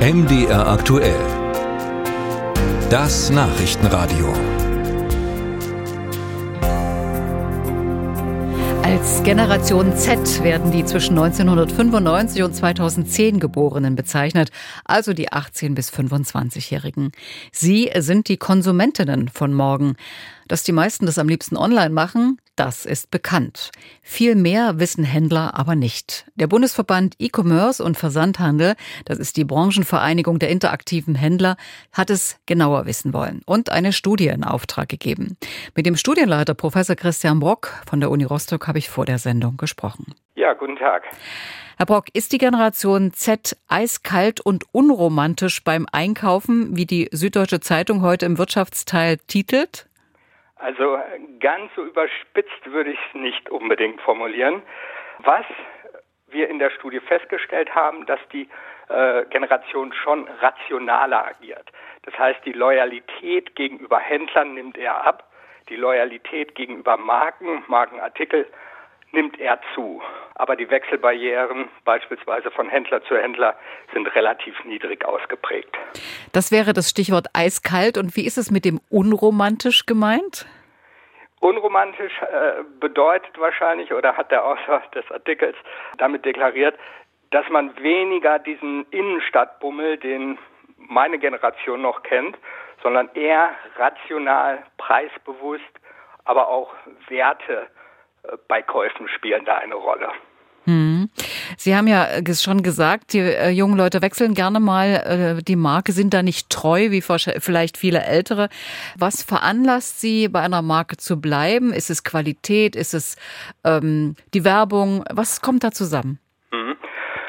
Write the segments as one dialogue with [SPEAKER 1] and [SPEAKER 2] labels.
[SPEAKER 1] MDR aktuell. Das Nachrichtenradio.
[SPEAKER 2] Als Generation Z werden die zwischen 1995 und 2010 Geborenen bezeichnet, also die 18 bis 25-Jährigen. Sie sind die Konsumentinnen von morgen. Dass die meisten das am liebsten online machen, das ist bekannt. Viel mehr wissen Händler aber nicht. Der Bundesverband E-Commerce und Versandhandel, das ist die Branchenvereinigung der interaktiven Händler, hat es genauer wissen wollen und eine Studie in Auftrag gegeben. Mit dem Studienleiter Professor Christian Brock von der Uni Rostock habe ich vor der Sendung gesprochen.
[SPEAKER 3] Ja, guten Tag.
[SPEAKER 2] Herr Brock, ist die Generation Z eiskalt und unromantisch beim Einkaufen, wie die Süddeutsche Zeitung heute im Wirtschaftsteil titelt?
[SPEAKER 3] Also ganz so überspitzt würde ich es nicht unbedingt formulieren. Was wir in der Studie festgestellt haben, dass die äh, Generation schon rationaler agiert. Das heißt, die Loyalität gegenüber Händlern nimmt er ab, die Loyalität gegenüber Marken, Markenartikel nimmt er zu. Aber die Wechselbarrieren beispielsweise von Händler zu Händler sind relativ niedrig ausgeprägt.
[SPEAKER 2] Das wäre das Stichwort eiskalt. Und wie ist es mit dem unromantisch gemeint?
[SPEAKER 3] Unromantisch äh, bedeutet wahrscheinlich oder hat der Autor des Artikels damit deklariert, dass man weniger diesen Innenstadtbummel, den meine Generation noch kennt, sondern eher rational, preisbewusst, aber auch Werte bei Käufen spielen da eine Rolle.
[SPEAKER 2] Hm. Sie haben ja äh, schon gesagt, die äh, jungen Leute wechseln gerne mal äh, die Marke, sind da nicht treu, wie vielleicht viele Ältere. Was veranlasst Sie, bei einer Marke zu bleiben? Ist es Qualität? Ist es ähm, die Werbung? Was kommt da zusammen?
[SPEAKER 3] Mhm.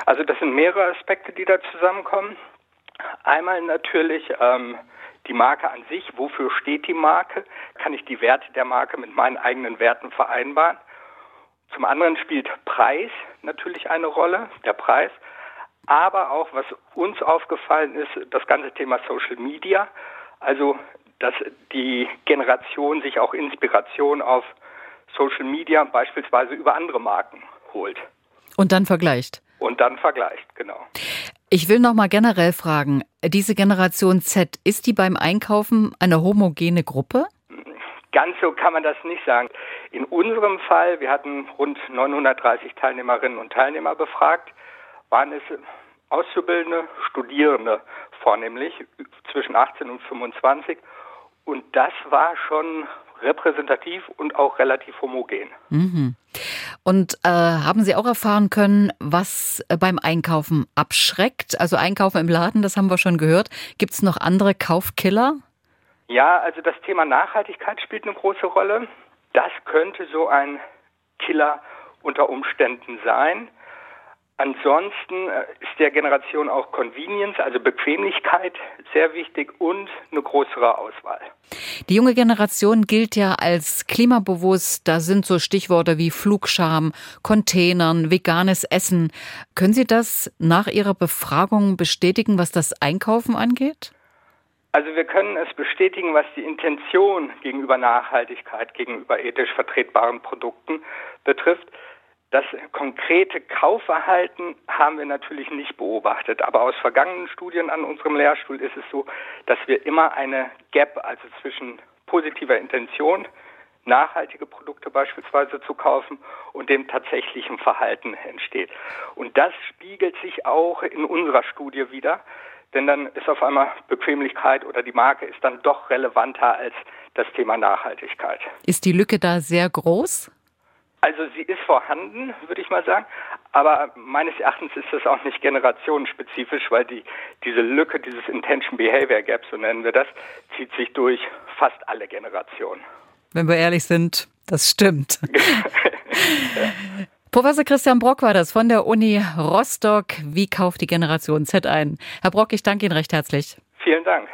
[SPEAKER 3] Also das sind mehrere Aspekte, die da zusammenkommen. Einmal natürlich ähm, die Marke an sich. Wofür steht die Marke? Kann ich die Werte der Marke mit meinen eigenen Werten vereinbaren? Zum anderen spielt Preis natürlich eine Rolle, der Preis. Aber auch, was uns aufgefallen ist, das ganze Thema Social Media. Also, dass die Generation sich auch Inspiration auf Social Media beispielsweise über andere Marken holt.
[SPEAKER 2] Und dann vergleicht.
[SPEAKER 3] Und dann vergleicht, genau.
[SPEAKER 2] Ich will noch mal generell fragen, diese Generation Z, ist die beim Einkaufen eine homogene Gruppe?
[SPEAKER 3] Ganz so kann man das nicht sagen. In unserem Fall, wir hatten rund 930 Teilnehmerinnen und Teilnehmer befragt, waren es Auszubildende, Studierende vornehmlich zwischen 18 und 25. Und das war schon repräsentativ und auch relativ homogen.
[SPEAKER 2] Mhm. Und äh, haben Sie auch erfahren können, was äh, beim Einkaufen abschreckt? Also Einkaufen im Laden, das haben wir schon gehört. Gibt es noch andere Kaufkiller?
[SPEAKER 3] Ja, also das Thema Nachhaltigkeit spielt eine große Rolle. Das könnte so ein Killer unter Umständen sein. Ansonsten äh, ist der Generation auch Convenience, also Bequemlichkeit, sehr wichtig und eine größere Auswahl.
[SPEAKER 2] Die junge Generation gilt ja als klimabewusst. Da sind so Stichworte wie Flugscham, Containern, veganes Essen. Können Sie das nach Ihrer Befragung bestätigen, was das Einkaufen angeht?
[SPEAKER 3] Also wir können es bestätigen, was die Intention gegenüber Nachhaltigkeit, gegenüber ethisch vertretbaren Produkten betrifft. Das konkrete Kaufverhalten haben wir natürlich nicht beobachtet, aber aus vergangenen Studien an unserem Lehrstuhl ist es so, dass wir immer eine Gap, also zwischen positiver Intention, nachhaltige Produkte beispielsweise zu kaufen und dem tatsächlichen Verhalten entsteht. Und das spiegelt sich auch in unserer Studie wieder denn dann ist auf einmal Bequemlichkeit oder die Marke ist dann doch relevanter als das Thema Nachhaltigkeit.
[SPEAKER 2] Ist die Lücke da sehr groß?
[SPEAKER 3] Also sie ist vorhanden, würde ich mal sagen, aber meines Erachtens ist das auch nicht generationenspezifisch, weil die, diese Lücke, dieses Intention Behavior Gap, so nennen wir das, zieht sich durch fast alle Generationen.
[SPEAKER 2] Wenn wir ehrlich sind, das stimmt. Professor Christian Brock war das von der Uni Rostock. Wie kauft die Generation Z ein? Herr Brock, ich danke Ihnen recht herzlich.
[SPEAKER 3] Vielen Dank.